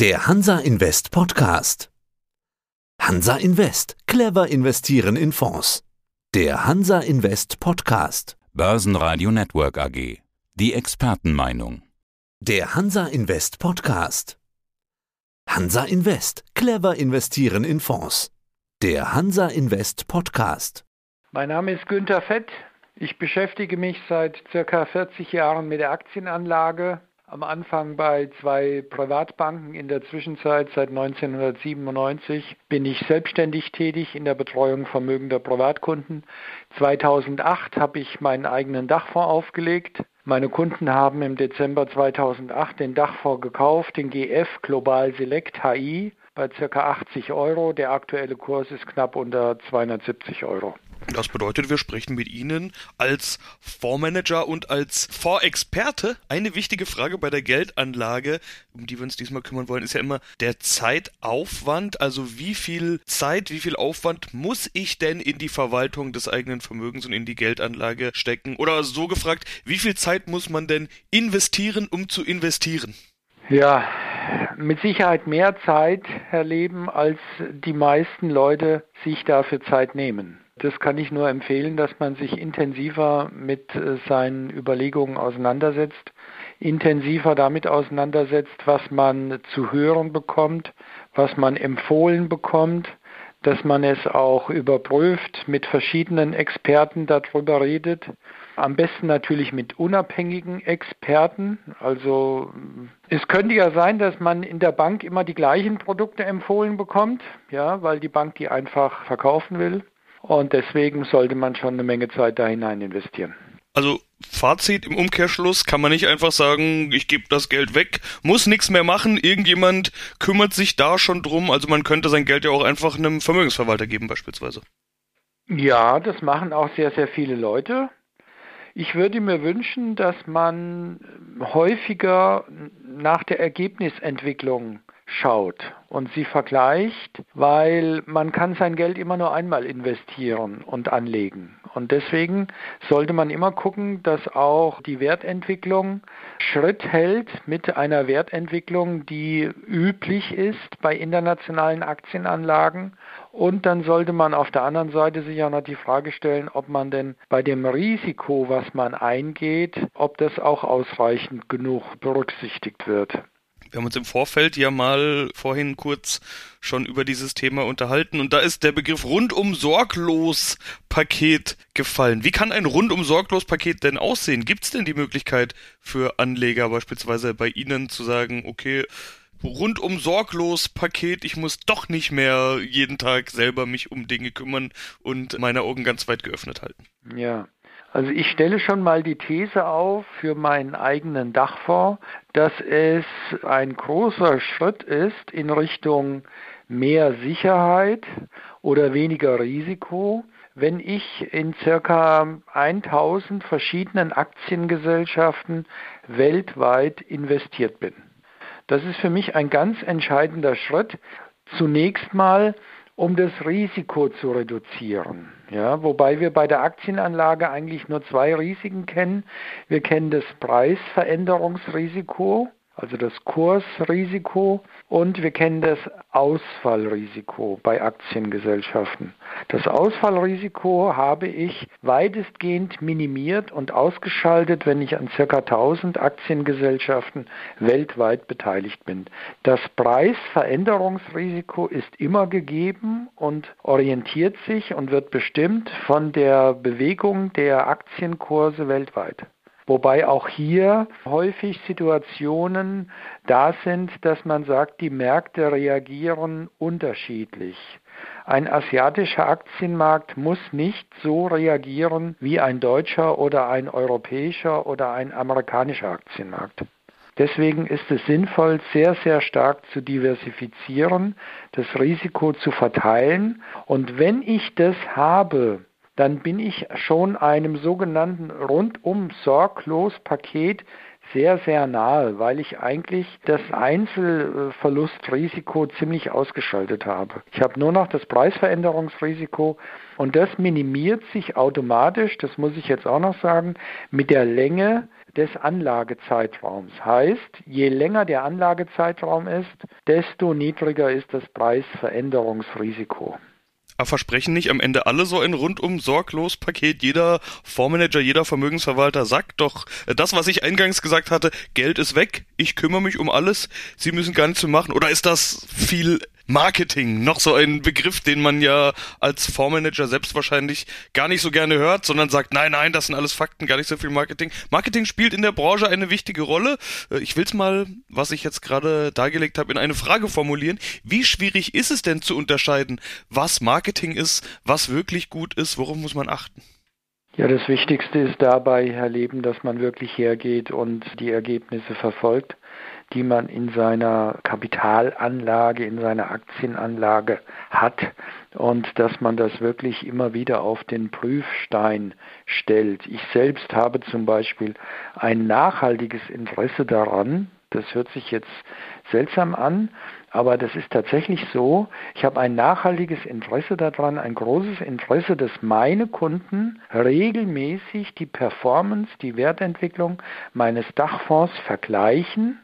Der Hansa Invest Podcast. Hansa Invest. Clever investieren in Fonds. Der Hansa Invest Podcast. Börsenradio Network AG. Die Expertenmeinung. Der Hansa Invest Podcast. Hansa Invest. Clever investieren in Fonds. Der Hansa Invest Podcast. Mein Name ist Günter Fett. Ich beschäftige mich seit circa 40 Jahren mit der Aktienanlage. Am Anfang bei zwei Privatbanken, in der Zwischenzeit seit 1997 bin ich selbstständig tätig in der Betreuung vermögender Privatkunden. 2008 habe ich meinen eigenen Dachfonds aufgelegt. Meine Kunden haben im Dezember 2008 den Dachfonds gekauft, den GF Global Select HI bei ca. 80 Euro. Der aktuelle Kurs ist knapp unter 270 Euro. Das bedeutet, wir sprechen mit Ihnen als Fondsmanager und als Fondsexperte. Eine wichtige Frage bei der Geldanlage, um die wir uns diesmal kümmern wollen, ist ja immer der Zeitaufwand. Also wie viel Zeit, wie viel Aufwand muss ich denn in die Verwaltung des eigenen Vermögens und in die Geldanlage stecken? Oder so gefragt, wie viel Zeit muss man denn investieren, um zu investieren? Ja, mit Sicherheit mehr Zeit, Herr Leben, als die meisten Leute sich dafür Zeit nehmen. Das kann ich nur empfehlen, dass man sich intensiver mit äh, seinen Überlegungen auseinandersetzt, intensiver damit auseinandersetzt, was man zu hören bekommt, was man empfohlen bekommt, dass man es auch überprüft, mit verschiedenen Experten darüber redet. Am besten natürlich mit unabhängigen Experten. Also es könnte ja sein, dass man in der Bank immer die gleichen Produkte empfohlen bekommt, ja, weil die Bank die einfach verkaufen will. Und deswegen sollte man schon eine Menge Zeit da hinein investieren. Also Fazit im Umkehrschluss kann man nicht einfach sagen, ich gebe das Geld weg, muss nichts mehr machen, irgendjemand kümmert sich da schon drum, also man könnte sein Geld ja auch einfach einem Vermögensverwalter geben beispielsweise. Ja, das machen auch sehr, sehr viele Leute. Ich würde mir wünschen, dass man häufiger nach der Ergebnisentwicklung schaut und sie vergleicht, weil man kann sein Geld immer nur einmal investieren und anlegen. Und deswegen sollte man immer gucken, dass auch die Wertentwicklung Schritt hält mit einer Wertentwicklung, die üblich ist bei internationalen Aktienanlagen. Und dann sollte man auf der anderen Seite sich auch noch die Frage stellen, ob man denn bei dem Risiko, was man eingeht, ob das auch ausreichend genug berücksichtigt wird. Wir haben uns im Vorfeld ja mal vorhin kurz schon über dieses Thema unterhalten und da ist der Begriff rundum sorglos Paket gefallen. Wie kann ein rundum sorglos Paket denn aussehen? Gibt es denn die Möglichkeit für Anleger beispielsweise bei Ihnen zu sagen, okay, rundum sorglos Paket, ich muss doch nicht mehr jeden Tag selber mich um Dinge kümmern und meine Augen ganz weit geöffnet halten? Ja. Also ich stelle schon mal die These auf für meinen eigenen Dachfonds, dass es ein großer Schritt ist in Richtung mehr Sicherheit oder weniger Risiko, wenn ich in circa 1000 verschiedenen Aktiengesellschaften weltweit investiert bin. Das ist für mich ein ganz entscheidender Schritt. Zunächst mal, um das Risiko zu reduzieren. Ja, wobei wir bei der Aktienanlage eigentlich nur zwei Risiken kennen. Wir kennen das Preisveränderungsrisiko also das Kursrisiko und wir kennen das Ausfallrisiko bei Aktiengesellschaften. Das Ausfallrisiko habe ich weitestgehend minimiert und ausgeschaltet, wenn ich an ca. 1000 Aktiengesellschaften weltweit beteiligt bin. Das Preisveränderungsrisiko ist immer gegeben und orientiert sich und wird bestimmt von der Bewegung der Aktienkurse weltweit. Wobei auch hier häufig Situationen da sind, dass man sagt, die Märkte reagieren unterschiedlich. Ein asiatischer Aktienmarkt muss nicht so reagieren wie ein deutscher oder ein europäischer oder ein amerikanischer Aktienmarkt. Deswegen ist es sinnvoll, sehr, sehr stark zu diversifizieren, das Risiko zu verteilen. Und wenn ich das habe, dann bin ich schon einem sogenannten rundum sorglos Paket sehr, sehr nahe, weil ich eigentlich das Einzelverlustrisiko ziemlich ausgeschaltet habe. Ich habe nur noch das Preisveränderungsrisiko und das minimiert sich automatisch, das muss ich jetzt auch noch sagen, mit der Länge des Anlagezeitraums. Heißt, je länger der Anlagezeitraum ist, desto niedriger ist das Preisveränderungsrisiko. Versprechen nicht am Ende alle so ein rundum sorglos Paket? Jeder Fondsmanager, jeder Vermögensverwalter sagt doch äh, das, was ich eingangs gesagt hatte, Geld ist weg, ich kümmere mich um alles, Sie müssen gar nichts mehr machen. Oder ist das viel Marketing, noch so ein Begriff, den man ja als Fondsmanager selbst wahrscheinlich gar nicht so gerne hört, sondern sagt, nein, nein, das sind alles Fakten, gar nicht so viel Marketing. Marketing spielt in der Branche eine wichtige Rolle. Äh, ich will's mal, was ich jetzt gerade dargelegt habe, in eine Frage formulieren. Wie schwierig ist es denn zu unterscheiden, was Marketing ist, was wirklich gut ist, worauf muss man achten? Ja, das Wichtigste ist dabei, Herr Leben, dass man wirklich hergeht und die Ergebnisse verfolgt die man in seiner Kapitalanlage, in seiner Aktienanlage hat und dass man das wirklich immer wieder auf den Prüfstein stellt. Ich selbst habe zum Beispiel ein nachhaltiges Interesse daran, das hört sich jetzt seltsam an, aber das ist tatsächlich so. Ich habe ein nachhaltiges Interesse daran, ein großes Interesse, dass meine Kunden regelmäßig die Performance, die Wertentwicklung meines Dachfonds vergleichen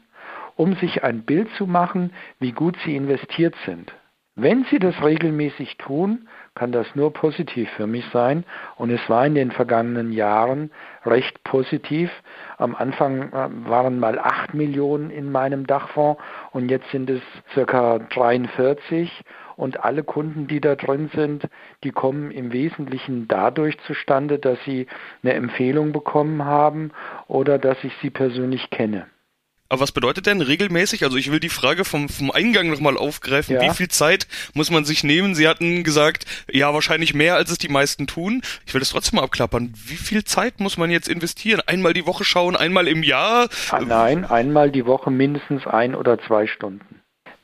um sich ein Bild zu machen, wie gut sie investiert sind. Wenn sie das regelmäßig tun, kann das nur positiv für mich sein. Und es war in den vergangenen Jahren recht positiv. Am Anfang äh, waren mal 8 Millionen in meinem Dachfonds und jetzt sind es circa 43. Und alle Kunden, die da drin sind, die kommen im Wesentlichen dadurch zustande, dass sie eine Empfehlung bekommen haben oder dass ich sie persönlich kenne. Aber was bedeutet denn regelmäßig? Also ich will die Frage vom, vom Eingang nochmal aufgreifen. Ja. Wie viel Zeit muss man sich nehmen? Sie hatten gesagt, ja, wahrscheinlich mehr, als es die meisten tun. Ich will das trotzdem mal abklappern. Wie viel Zeit muss man jetzt investieren? Einmal die Woche schauen, einmal im Jahr? Ah, nein, einmal die Woche mindestens ein oder zwei Stunden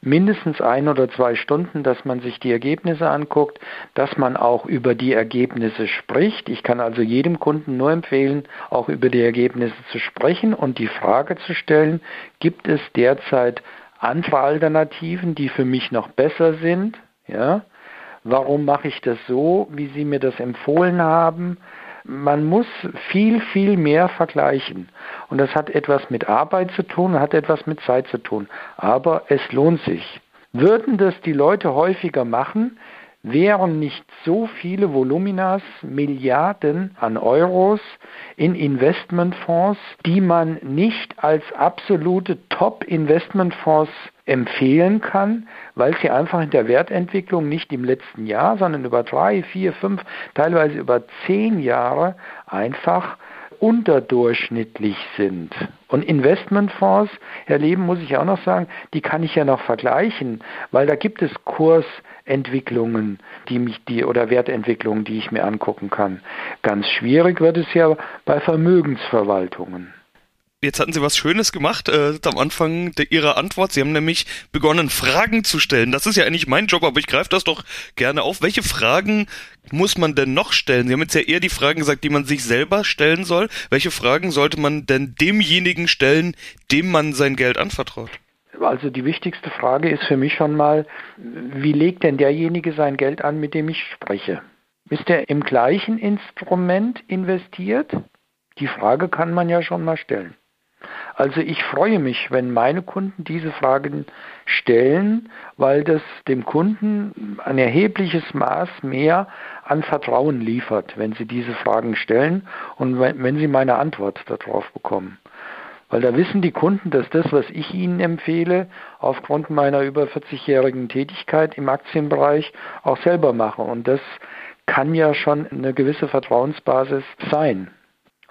mindestens ein oder zwei Stunden, dass man sich die Ergebnisse anguckt, dass man auch über die Ergebnisse spricht. Ich kann also jedem Kunden nur empfehlen, auch über die Ergebnisse zu sprechen und die Frage zu stellen, gibt es derzeit andere Alternativen, die für mich noch besser sind? Ja? Warum mache ich das so, wie Sie mir das empfohlen haben? Man muss viel, viel mehr vergleichen. Und das hat etwas mit Arbeit zu tun, hat etwas mit Zeit zu tun. Aber es lohnt sich. Würden das die Leute häufiger machen, wären nicht so viele Voluminas, Milliarden an Euros in Investmentfonds, die man nicht als absolute Top-Investmentfonds empfehlen kann, weil sie einfach in der Wertentwicklung nicht im letzten Jahr, sondern über drei, vier, fünf, teilweise über zehn Jahre einfach unterdurchschnittlich sind. Und Investmentfonds, Herr Leben, muss ich auch noch sagen, die kann ich ja noch vergleichen, weil da gibt es Kursentwicklungen, die mich die oder Wertentwicklungen, die ich mir angucken kann. Ganz schwierig wird es ja bei Vermögensverwaltungen. Jetzt hatten Sie was Schönes gemacht äh, am Anfang der, Ihrer Antwort. Sie haben nämlich begonnen, Fragen zu stellen. Das ist ja eigentlich mein Job, aber ich greife das doch gerne auf. Welche Fragen muss man denn noch stellen? Sie haben jetzt ja eher die Fragen gesagt, die man sich selber stellen soll. Welche Fragen sollte man denn demjenigen stellen, dem man sein Geld anvertraut? Also die wichtigste Frage ist für mich schon mal, wie legt denn derjenige sein Geld an, mit dem ich spreche? Ist er im gleichen Instrument investiert? Die Frage kann man ja schon mal stellen. Also ich freue mich, wenn meine Kunden diese Fragen stellen, weil das dem Kunden ein erhebliches Maß mehr an Vertrauen liefert, wenn sie diese Fragen stellen und wenn sie meine Antwort darauf bekommen. Weil da wissen die Kunden, dass das, was ich ihnen empfehle, aufgrund meiner über 40-jährigen Tätigkeit im Aktienbereich auch selber mache. Und das kann ja schon eine gewisse Vertrauensbasis sein.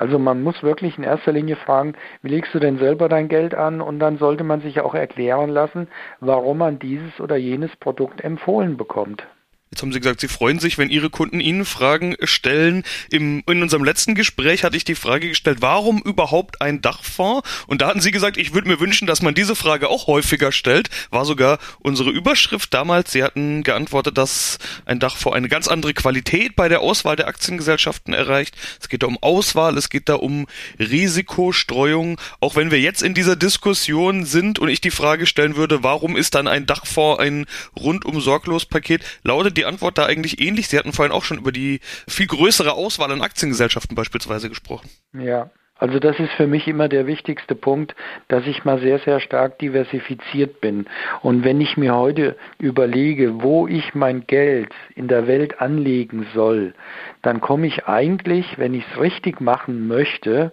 Also man muss wirklich in erster Linie fragen, wie legst du denn selber dein Geld an? Und dann sollte man sich auch erklären lassen, warum man dieses oder jenes Produkt empfohlen bekommt. Jetzt haben Sie gesagt, Sie freuen sich, wenn Ihre Kunden Ihnen Fragen stellen. Im, in unserem letzten Gespräch hatte ich die Frage gestellt, warum überhaupt ein Dachfonds? Und da hatten Sie gesagt, ich würde mir wünschen, dass man diese Frage auch häufiger stellt. War sogar unsere Überschrift damals. Sie hatten geantwortet, dass ein Dachfonds eine ganz andere Qualität bei der Auswahl der Aktiengesellschaften erreicht. Es geht da um Auswahl, es geht da um Risikostreuung. Auch wenn wir jetzt in dieser Diskussion sind und ich die Frage stellen würde, warum ist dann ein Dachfonds ein rundum sorglos Paket, lautet die Antwort da eigentlich ähnlich? Sie hatten vorhin auch schon über die viel größere Auswahl an Aktiengesellschaften beispielsweise gesprochen. Ja, Also das ist für mich immer der wichtigste Punkt, dass ich mal sehr, sehr stark diversifiziert bin. Und wenn ich mir heute überlege, wo ich mein Geld in der Welt anlegen soll, dann komme ich eigentlich, wenn ich es richtig machen möchte,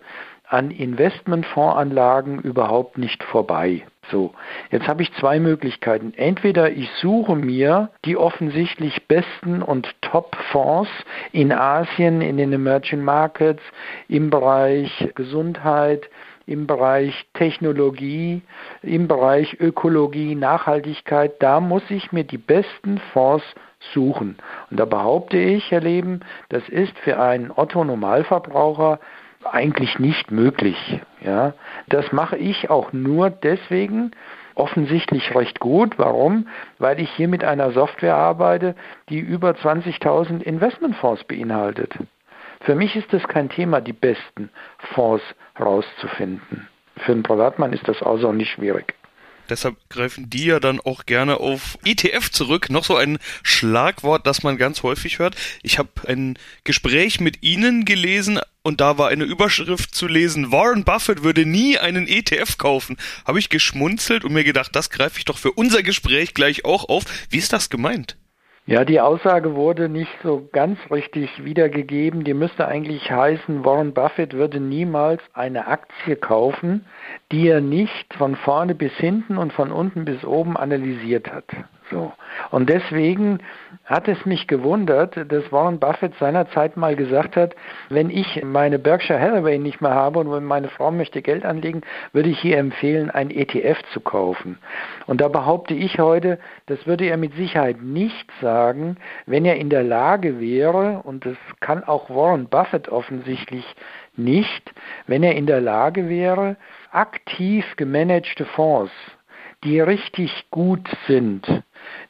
an Investmentfondsanlagen überhaupt nicht vorbei. So, jetzt habe ich zwei Möglichkeiten. Entweder ich suche mir die offensichtlich besten und Top-Fonds in Asien, in den Emerging Markets, im Bereich Gesundheit, im Bereich Technologie, im Bereich Ökologie, Nachhaltigkeit. Da muss ich mir die besten Fonds suchen. Und da behaupte ich, Herr Leben, das ist für einen Otto-Normalverbraucher eigentlich nicht möglich. Ja, das mache ich auch nur deswegen offensichtlich recht gut. Warum? Weil ich hier mit einer Software arbeite, die über 20.000 Investmentfonds beinhaltet. Für mich ist es kein Thema, die besten Fonds rauszufinden. Für einen Privatmann ist das außerordentlich schwierig. Deshalb greifen die ja dann auch gerne auf ETF zurück. Noch so ein Schlagwort, das man ganz häufig hört. Ich habe ein Gespräch mit Ihnen gelesen und da war eine Überschrift zu lesen, Warren Buffett würde nie einen ETF kaufen. Habe ich geschmunzelt und mir gedacht, das greife ich doch für unser Gespräch gleich auch auf. Wie ist das gemeint? Ja, die Aussage wurde nicht so ganz richtig wiedergegeben. Die müsste eigentlich heißen, Warren Buffett würde niemals eine Aktie kaufen, die er nicht von vorne bis hinten und von unten bis oben analysiert hat. So. Und deswegen hat es mich gewundert, dass Warren Buffett seinerzeit mal gesagt hat, wenn ich meine Berkshire Hathaway nicht mehr habe und meine Frau möchte Geld anlegen, würde ich ihr empfehlen, ein ETF zu kaufen. Und da behaupte ich heute, das würde er mit Sicherheit nicht sagen, wenn er in der Lage wäre, und das kann auch Warren Buffett offensichtlich nicht, wenn er in der Lage wäre, aktiv gemanagte Fonds, die richtig gut sind,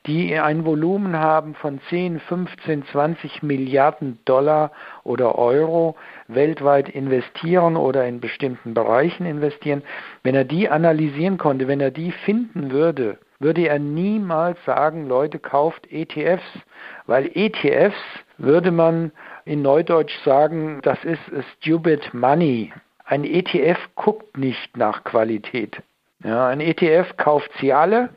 die ein Volumen haben von 10, 15, 20 Milliarden Dollar oder Euro weltweit investieren oder in bestimmten Bereichen investieren, wenn er die analysieren konnte, wenn er die finden würde, würde er niemals sagen, Leute, kauft ETFs, weil ETFs würde man in Neudeutsch sagen, das ist stupid money. Ein ETF guckt nicht nach Qualität. Ja, ein ETF kauft sie alle,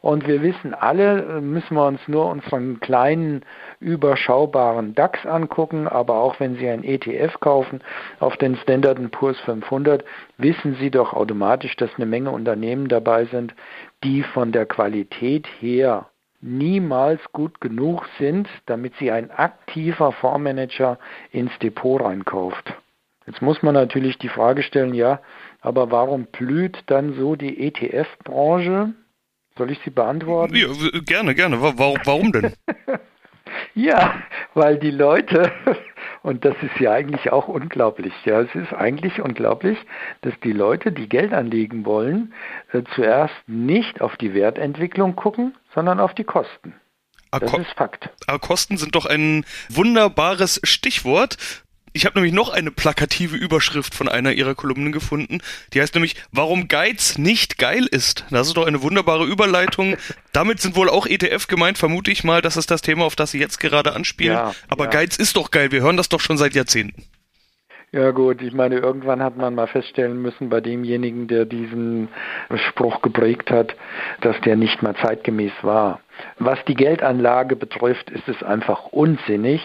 und wir wissen alle, müssen wir uns nur unseren kleinen, überschaubaren DAX angucken, aber auch wenn Sie ein ETF kaufen auf den Standard Poor's 500, wissen Sie doch automatisch, dass eine Menge Unternehmen dabei sind, die von der Qualität her niemals gut genug sind, damit sie ein aktiver Fondsmanager ins Depot reinkauft. Jetzt muss man natürlich die Frage stellen, ja, aber warum blüht dann so die ETF-Branche? Soll ich sie beantworten? Ja, gerne, gerne. Warum, warum denn? ja, weil die Leute, und das ist ja eigentlich auch unglaublich, ja, es ist eigentlich unglaublich, dass die Leute, die Geld anlegen wollen, äh, zuerst nicht auf die Wertentwicklung gucken, sondern auf die Kosten. Ah, das ist Fakt. Ah, Kosten sind doch ein wunderbares Stichwort. Ich habe nämlich noch eine plakative Überschrift von einer ihrer Kolumnen gefunden. Die heißt nämlich, warum Geiz nicht geil ist. Das ist doch eine wunderbare Überleitung. Damit sind wohl auch ETF gemeint, vermute ich mal. Das ist das Thema, auf das Sie jetzt gerade anspielen. Ja, Aber ja. Geiz ist doch geil. Wir hören das doch schon seit Jahrzehnten. Ja gut, ich meine, irgendwann hat man mal feststellen müssen bei demjenigen, der diesen Spruch geprägt hat, dass der nicht mal zeitgemäß war. Was die Geldanlage betrifft, ist es einfach unsinnig,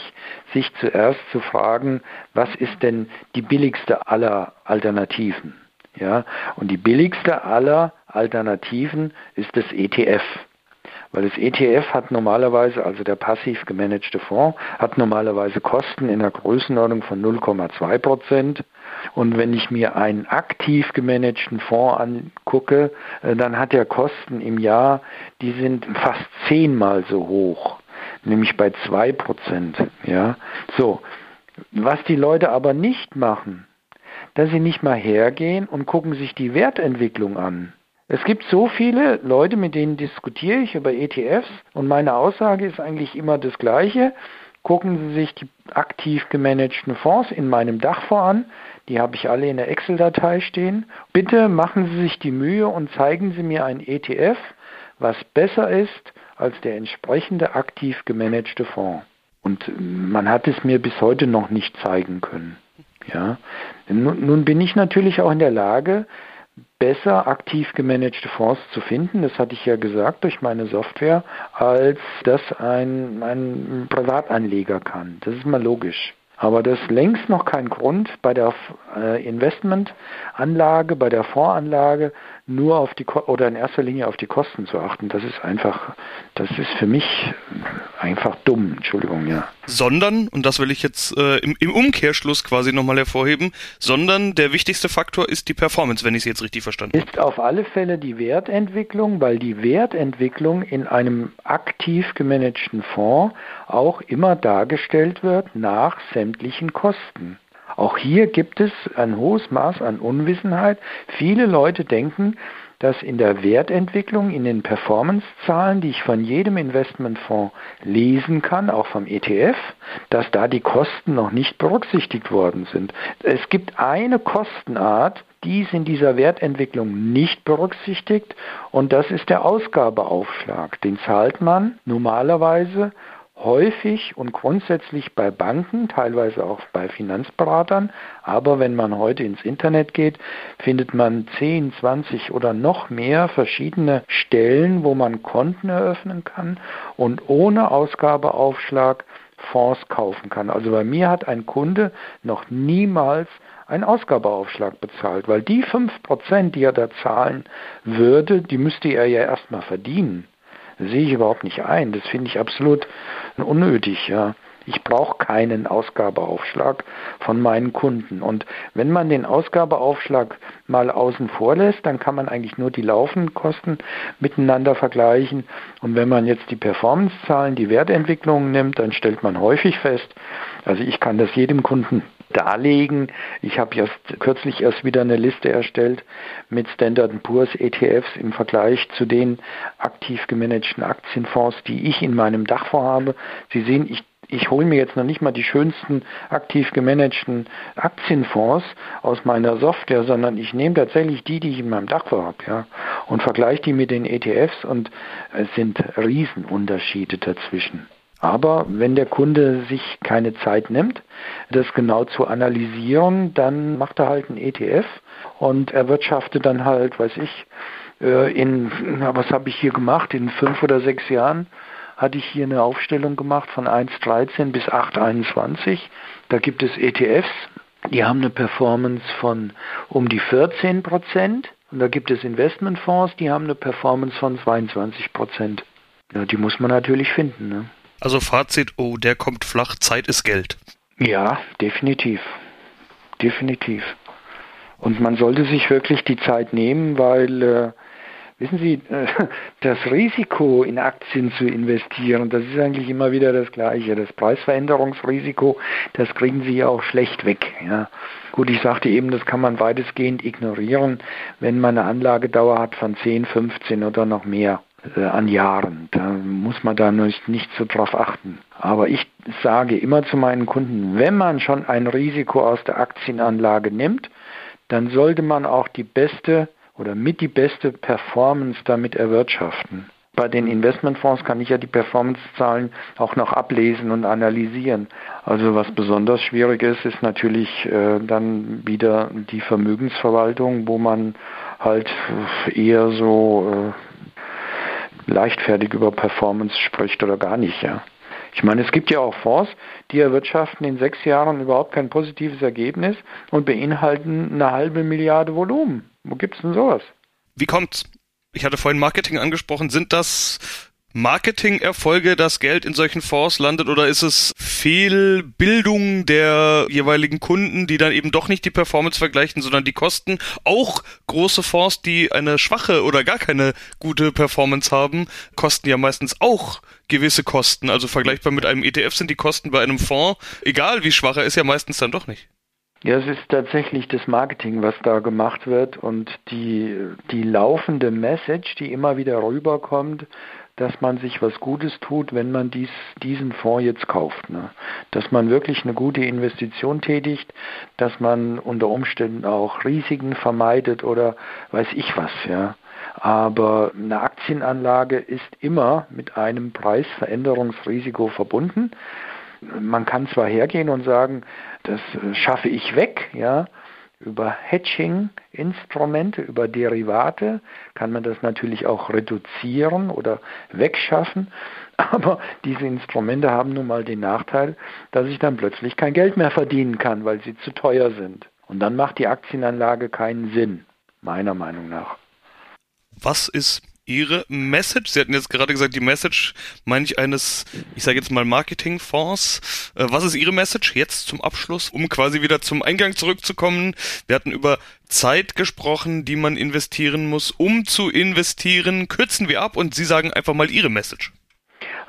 sich zuerst zu fragen, was ist denn die billigste aller Alternativen? Ja, und die billigste aller Alternativen ist das ETF. Weil das ETF hat normalerweise, also der passiv gemanagte Fonds, hat normalerweise Kosten in der Größenordnung von 0,2 Prozent. Und wenn ich mir einen aktiv gemanagten Fonds angucke, äh, dann hat er Kosten im Jahr, die sind fast zehnmal so hoch, nämlich bei 2 Prozent. Ja? So, was die Leute aber nicht machen, dass sie nicht mal hergehen und gucken sich die Wertentwicklung an. Es gibt so viele Leute, mit denen diskutiere ich über ETFs und meine Aussage ist eigentlich immer das gleiche. Gucken Sie sich die aktiv gemanagten Fonds in meinem Dachfonds an. Die habe ich alle in der Excel-Datei stehen. Bitte machen Sie sich die Mühe und zeigen Sie mir ein ETF, was besser ist als der entsprechende aktiv gemanagte Fonds. Und man hat es mir bis heute noch nicht zeigen können. Ja. Nun, nun bin ich natürlich auch in der Lage, besser aktiv gemanagte Fonds zu finden, das hatte ich ja gesagt, durch meine Software, als das ein, ein Privatanleger kann. Das ist mal logisch. Aber das ist längst noch kein Grund, bei der äh, Investmentanlage, bei der Voranlage nur auf die oder in erster Linie auf die Kosten zu achten. Das ist einfach, das ist für mich einfach dumm. Entschuldigung, ja. Sondern, und das will ich jetzt äh, im, im Umkehrschluss quasi nochmal hervorheben, sondern der wichtigste Faktor ist die Performance, wenn ich es jetzt richtig verstanden habe. Ist auf alle Fälle die Wertentwicklung, weil die Wertentwicklung in einem aktiv gemanagten Fonds auch immer dargestellt wird nach sämtlichen Kosten. Auch hier gibt es ein hohes Maß an Unwissenheit. Viele Leute denken, dass in der Wertentwicklung, in den Performancezahlen, die ich von jedem Investmentfonds lesen kann, auch vom ETF, dass da die Kosten noch nicht berücksichtigt worden sind. Es gibt eine Kostenart, die ist in dieser Wertentwicklung nicht berücksichtigt und das ist der Ausgabeaufschlag. Den zahlt man normalerweise häufig und grundsätzlich bei Banken, teilweise auch bei Finanzberatern. Aber wenn man heute ins Internet geht, findet man 10, 20 oder noch mehr verschiedene Stellen, wo man Konten eröffnen kann und ohne Ausgabeaufschlag Fonds kaufen kann. Also bei mir hat ein Kunde noch niemals einen Ausgabeaufschlag bezahlt, weil die 5%, die er da zahlen würde, die müsste er ja erstmal verdienen. Sehe ich überhaupt nicht ein. Das finde ich absolut unnötig. Ja. Ich brauche keinen Ausgabeaufschlag von meinen Kunden. Und wenn man den Ausgabeaufschlag mal außen vor lässt, dann kann man eigentlich nur die laufenden Kosten miteinander vergleichen. Und wenn man jetzt die Performancezahlen, die Wertentwicklungen nimmt, dann stellt man häufig fest, also ich kann das jedem Kunden darlegen. Ich habe jetzt kürzlich erst wieder eine Liste erstellt mit Standard Poor's ETFs im Vergleich zu den aktiv gemanagten Aktienfonds, die ich in meinem Dachfonds habe. Sie sehen, ich ich hole mir jetzt noch nicht mal die schönsten aktiv gemanagten Aktienfonds aus meiner Software, sondern ich nehme tatsächlich die, die ich in meinem Dachfonds habe, ja, und vergleiche die mit den ETFs und es sind Riesenunterschiede dazwischen. Aber wenn der Kunde sich keine Zeit nimmt, das genau zu analysieren, dann macht er halt einen ETF und erwirtschaftet dann halt, weiß ich, äh, in, was habe ich hier gemacht, in fünf oder sechs Jahren hatte ich hier eine Aufstellung gemacht von 1,13 bis 8,21. Da gibt es ETFs, die haben eine Performance von um die 14 Prozent. Und da gibt es Investmentfonds, die haben eine Performance von 22 Prozent. Ja, die muss man natürlich finden. Ne? Also Fazit, oh, der kommt flach, Zeit ist Geld. Ja, definitiv. Definitiv. Und man sollte sich wirklich die Zeit nehmen, weil, äh, wissen Sie, äh, das Risiko in Aktien zu investieren, das ist eigentlich immer wieder das Gleiche. Das Preisveränderungsrisiko, das kriegen Sie ja auch schlecht weg. Ja. Gut, ich sagte eben, das kann man weitestgehend ignorieren, wenn man eine Anlagedauer hat von 10, 15 oder noch mehr äh, an Jahren. Da muss man da nicht, nicht so drauf achten. Aber ich sage immer zu meinen Kunden, wenn man schon ein Risiko aus der Aktienanlage nimmt, dann sollte man auch die beste oder mit die beste Performance damit erwirtschaften. Bei den Investmentfonds kann ich ja die Performancezahlen auch noch ablesen und analysieren. Also was besonders schwierig ist, ist natürlich äh, dann wieder die Vermögensverwaltung, wo man halt eher so äh, leichtfertig über Performance spricht oder gar nicht, ja. Ich meine, es gibt ja auch Fonds, die erwirtschaften in sechs Jahren überhaupt kein positives Ergebnis und beinhalten eine halbe Milliarde Volumen. Wo gibt's denn sowas? Wie kommt's? Ich hatte vorhin Marketing angesprochen. Sind das Marketing-Erfolge, dass Geld in solchen Fonds landet oder ist es Fehlbildung der jeweiligen Kunden, die dann eben doch nicht die Performance vergleichen, sondern die Kosten? Auch große Fonds, die eine schwache oder gar keine gute Performance haben, kosten ja meistens auch gewisse Kosten. Also vergleichbar mit einem ETF sind die Kosten bei einem Fonds, egal wie schwach er ist, ja meistens dann doch nicht. Ja, es ist tatsächlich das Marketing, was da gemacht wird und die, die laufende Message, die immer wieder rüberkommt, dass man sich was Gutes tut, wenn man dies, diesen Fonds jetzt kauft. Ne? Dass man wirklich eine gute Investition tätigt, dass man unter Umständen auch Risiken vermeidet oder weiß ich was. Ja? Aber eine Aktienanlage ist immer mit einem Preisveränderungsrisiko verbunden. Man kann zwar hergehen und sagen, das äh, schaffe ich weg, ja, über Hedging-Instrumente, über Derivate kann man das natürlich auch reduzieren oder wegschaffen. Aber diese Instrumente haben nun mal den Nachteil, dass ich dann plötzlich kein Geld mehr verdienen kann, weil sie zu teuer sind. Und dann macht die Aktienanlage keinen Sinn, meiner Meinung nach. Was ist Ihre Message? Sie hatten jetzt gerade gesagt, die Message, meine ich, eines, ich sage jetzt mal Marketingfonds. Äh, was ist Ihre Message jetzt zum Abschluss, um quasi wieder zum Eingang zurückzukommen? Wir hatten über Zeit gesprochen, die man investieren muss, um zu investieren. Kürzen wir ab und Sie sagen einfach mal Ihre Message.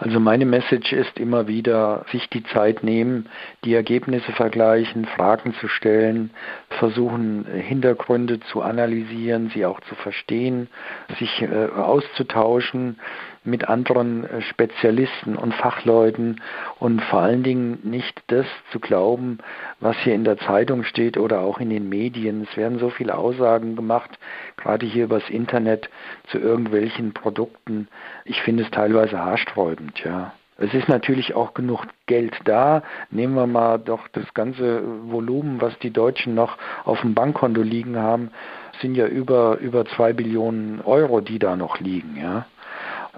Also meine Message ist immer wieder, sich die Zeit nehmen, die Ergebnisse vergleichen, Fragen zu stellen, versuchen Hintergründe zu analysieren, sie auch zu verstehen, sich äh, auszutauschen, mit anderen äh, Spezialisten und Fachleuten und vor allen Dingen nicht das zu glauben, was hier in der Zeitung steht oder auch in den Medien. Es werden so viele Aussagen gemacht, gerade hier übers Internet zu irgendwelchen Produkten. Ich finde es teilweise haarsträubend, ja. Es ist natürlich auch genug Geld da. Nehmen wir mal doch das ganze Volumen, was die Deutschen noch auf dem Bankkonto liegen haben, sind ja über, über zwei Billionen Euro, die da noch liegen, ja.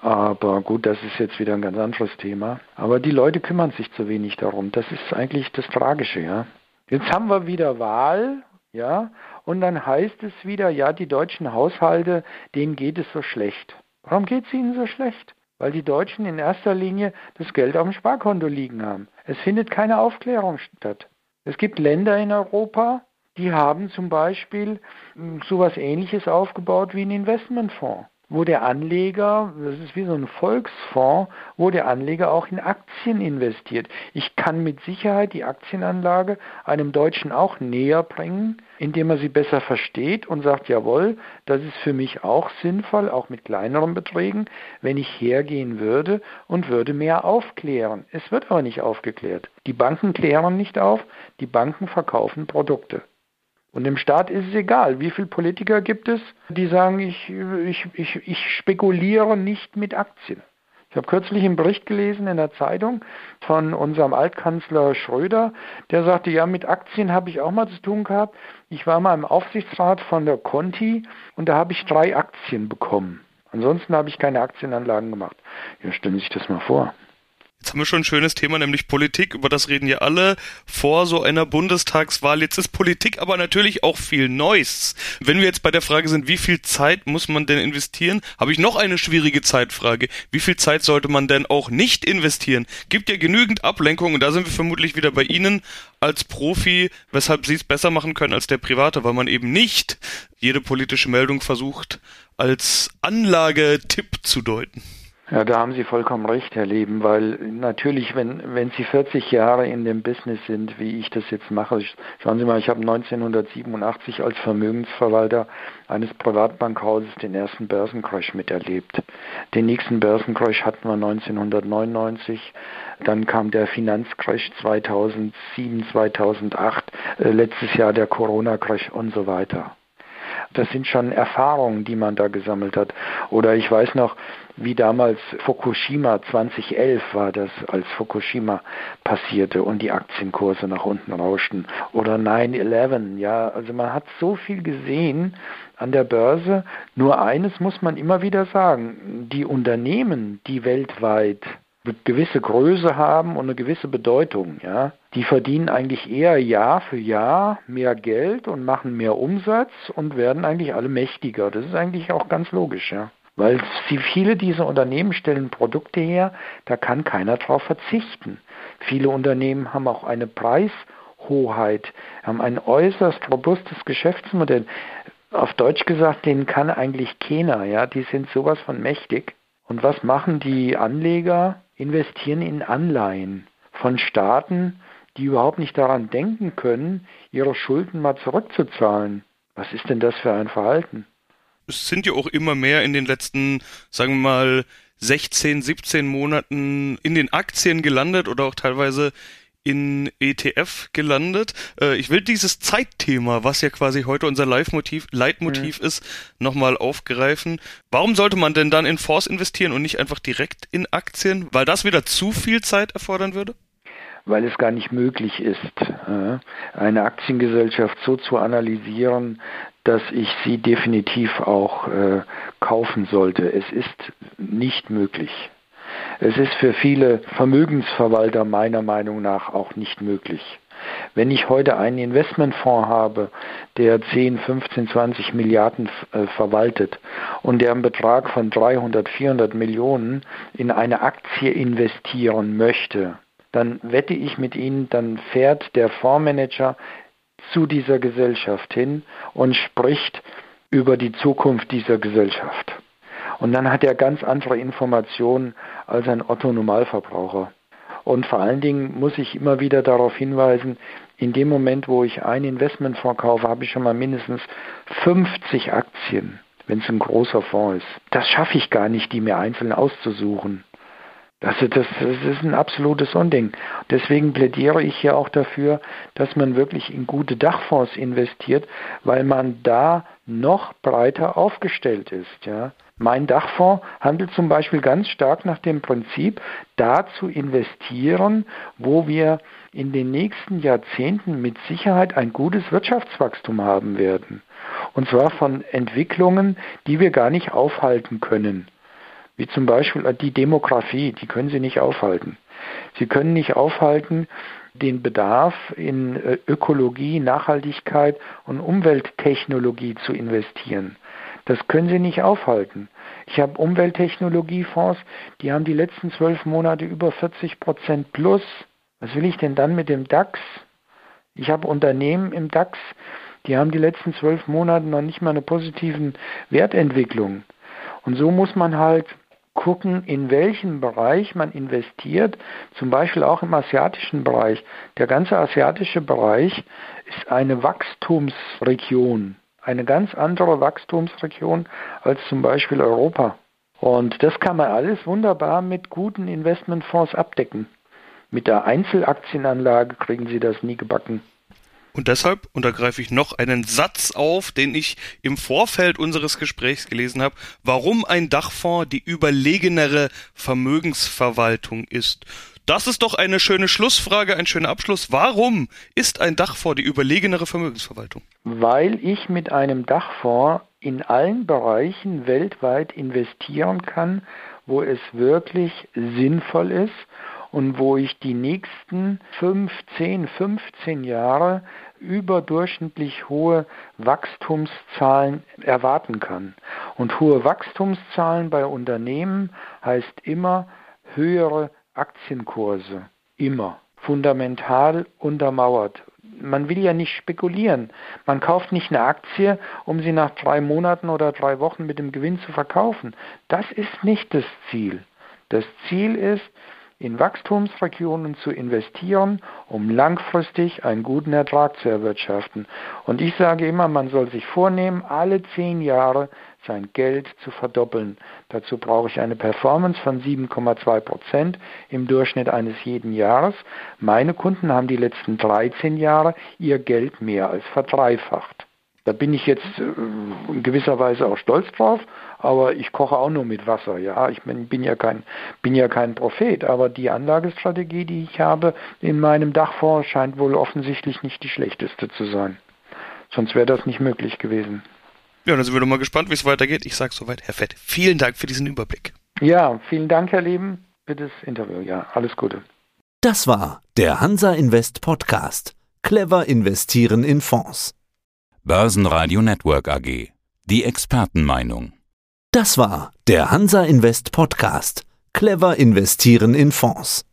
Aber gut, das ist jetzt wieder ein ganz anderes Thema. Aber die Leute kümmern sich zu wenig darum. Das ist eigentlich das Tragische, ja. Jetzt haben wir wieder Wahl, ja, und dann heißt es wieder, ja, die deutschen Haushalte, denen geht es so schlecht. Warum geht es ihnen so schlecht? Weil die Deutschen in erster Linie das Geld auf dem Sparkonto liegen haben. Es findet keine Aufklärung statt. Es gibt Länder in Europa, die haben zum Beispiel hm, so etwas Ähnliches aufgebaut wie ein Investmentfonds wo der Anleger, das ist wie so ein Volksfonds, wo der Anleger auch in Aktien investiert. Ich kann mit Sicherheit die Aktienanlage einem Deutschen auch näher bringen, indem er sie besser versteht und sagt, jawohl, das ist für mich auch sinnvoll, auch mit kleineren Beträgen, wenn ich hergehen würde und würde mehr aufklären. Es wird aber nicht aufgeklärt. Die Banken klären nicht auf, die Banken verkaufen Produkte. Und im Staat ist es egal, wie viele Politiker gibt es, die sagen, ich, ich, ich, ich spekuliere nicht mit Aktien. Ich habe kürzlich einen Bericht gelesen in der Zeitung von unserem Altkanzler Schröder, der sagte, ja, mit Aktien habe ich auch mal zu tun gehabt. Ich war mal im Aufsichtsrat von der Conti und da habe ich drei Aktien bekommen. Ansonsten habe ich keine Aktienanlagen gemacht. Ja, stellen Sie sich das mal vor. Jetzt haben wir schon ein schönes Thema, nämlich Politik. Über das reden ja alle vor so einer Bundestagswahl. Jetzt ist Politik aber natürlich auch viel Neues. Wenn wir jetzt bei der Frage sind, wie viel Zeit muss man denn investieren, habe ich noch eine schwierige Zeitfrage. Wie viel Zeit sollte man denn auch nicht investieren? Gibt ja genügend Ablenkung und da sind wir vermutlich wieder bei Ihnen als Profi, weshalb Sie es besser machen können als der Private, weil man eben nicht jede politische Meldung versucht als Anlagetipp zu deuten. Ja, da haben Sie vollkommen recht, Herr Leben, weil natürlich, wenn, wenn Sie 40 Jahre in dem Business sind, wie ich das jetzt mache, schauen Sie mal, ich habe 1987 als Vermögensverwalter eines Privatbankhauses den ersten Börsencrash miterlebt. Den nächsten Börsencrash hatten wir 1999, dann kam der Finanzcrash 2007, 2008, äh, letztes Jahr der Corona-Crash und so weiter. Das sind schon Erfahrungen, die man da gesammelt hat. Oder ich weiß noch, wie damals Fukushima 2011 war das, als Fukushima passierte und die Aktienkurse nach unten rauschten. Oder 9-11, ja, also man hat so viel gesehen an der Börse. Nur eines muss man immer wieder sagen, die Unternehmen, die weltweit gewisse Größe haben und eine gewisse Bedeutung, ja. Die verdienen eigentlich eher Jahr für Jahr mehr Geld und machen mehr Umsatz und werden eigentlich alle mächtiger. Das ist eigentlich auch ganz logisch, ja. Weil viele dieser Unternehmen stellen Produkte her, da kann keiner drauf verzichten. Viele Unternehmen haben auch eine Preishoheit, haben ein äußerst robustes Geschäftsmodell. Auf Deutsch gesagt, denen kann eigentlich keiner, ja, die sind sowas von mächtig. Und was machen die Anleger? investieren in Anleihen von Staaten, die überhaupt nicht daran denken können, ihre Schulden mal zurückzuzahlen. Was ist denn das für ein Verhalten? Es sind ja auch immer mehr in den letzten, sagen wir mal, 16, 17 Monaten in den Aktien gelandet oder auch teilweise in ETF gelandet. Äh, ich will dieses Zeitthema, was ja quasi heute unser Live-Motiv, Leitmotiv mhm. ist, nochmal aufgreifen. Warum sollte man denn dann in Fonds investieren und nicht einfach direkt in Aktien? Weil das wieder zu viel Zeit erfordern würde? weil es gar nicht möglich ist, eine Aktiengesellschaft so zu analysieren, dass ich sie definitiv auch äh, kaufen sollte. Es ist nicht möglich. Es ist für viele Vermögensverwalter meiner Meinung nach auch nicht möglich. Wenn ich heute einen Investmentfonds habe, der 10, 15, 20 Milliarden äh, verwaltet und der einen Betrag von 300, 400 Millionen in eine Aktie investieren möchte, dann wette ich mit Ihnen, dann fährt der Fondsmanager zu dieser Gesellschaft hin und spricht über die Zukunft dieser Gesellschaft. Und dann hat er ganz andere Informationen als ein Otto Normalverbraucher. Und vor allen Dingen muss ich immer wieder darauf hinweisen, in dem Moment, wo ich ein Investmentfonds kaufe, habe ich schon mal mindestens 50 Aktien, wenn es ein großer Fonds ist. Das schaffe ich gar nicht, die mir einzeln auszusuchen. Also das, das ist ein absolutes Unding. Deswegen plädiere ich hier auch dafür, dass man wirklich in gute Dachfonds investiert, weil man da noch breiter aufgestellt ist. Ja. Mein Dachfonds handelt zum Beispiel ganz stark nach dem Prinzip, da zu investieren, wo wir in den nächsten Jahrzehnten mit Sicherheit ein gutes Wirtschaftswachstum haben werden. Und zwar von Entwicklungen, die wir gar nicht aufhalten können wie zum Beispiel die Demografie, die können Sie nicht aufhalten. Sie können nicht aufhalten, den Bedarf in äh, Ökologie, Nachhaltigkeit und Umwelttechnologie zu investieren. Das können Sie nicht aufhalten. Ich habe Umwelttechnologiefonds, die haben die letzten zwölf Monate über 40 Prozent plus. Was will ich denn dann mit dem DAX? Ich habe Unternehmen im DAX, die haben die letzten zwölf Monate noch nicht mal eine positive Wertentwicklung. Und so muss man halt gucken, in welchen Bereich man investiert, zum Beispiel auch im asiatischen Bereich. Der ganze asiatische Bereich ist eine Wachstumsregion, eine ganz andere Wachstumsregion als zum Beispiel Europa. Und das kann man alles wunderbar mit guten Investmentfonds abdecken. Mit der Einzelaktienanlage kriegen Sie das nie gebacken. Und deshalb untergreife ich noch einen Satz auf, den ich im Vorfeld unseres Gesprächs gelesen habe, warum ein Dachfonds die überlegenere Vermögensverwaltung ist. Das ist doch eine schöne Schlussfrage, ein schöner Abschluss. Warum ist ein Dachfonds die überlegenere Vermögensverwaltung? Weil ich mit einem Dachfonds in allen Bereichen weltweit investieren kann, wo es wirklich sinnvoll ist und wo ich die nächsten 5, 10, 15 Jahre überdurchschnittlich hohe Wachstumszahlen erwarten kann. Und hohe Wachstumszahlen bei Unternehmen heißt immer höhere Aktienkurse. Immer. Fundamental untermauert. Man will ja nicht spekulieren. Man kauft nicht eine Aktie, um sie nach drei Monaten oder drei Wochen mit dem Gewinn zu verkaufen. Das ist nicht das Ziel. Das Ziel ist, in Wachstumsregionen zu investieren, um langfristig einen guten Ertrag zu erwirtschaften. Und ich sage immer, man soll sich vornehmen, alle zehn Jahre sein Geld zu verdoppeln. Dazu brauche ich eine Performance von 7,2 Prozent im Durchschnitt eines jeden Jahres. Meine Kunden haben die letzten 13 Jahre ihr Geld mehr als verdreifacht. Da bin ich jetzt äh, in gewisser Weise auch stolz drauf, aber ich koche auch nur mit Wasser. Ja, ich bin, bin, ja kein, bin ja kein Prophet, aber die Anlagestrategie, die ich habe in meinem Dachfonds, scheint wohl offensichtlich nicht die schlechteste zu sein. Sonst wäre das nicht möglich gewesen. Ja, dann sind wir doch mal gespannt, wie es weitergeht. Ich sage soweit, Herr Fett. Vielen Dank für diesen Überblick. Ja, vielen Dank, Herr Leben, für das Interview. Ja, alles Gute. Das war der Hansa Invest Podcast. Clever investieren in Fonds. Börsenradio Network AG. Die Expertenmeinung. Das war der Hansa Invest Podcast. Clever investieren in Fonds.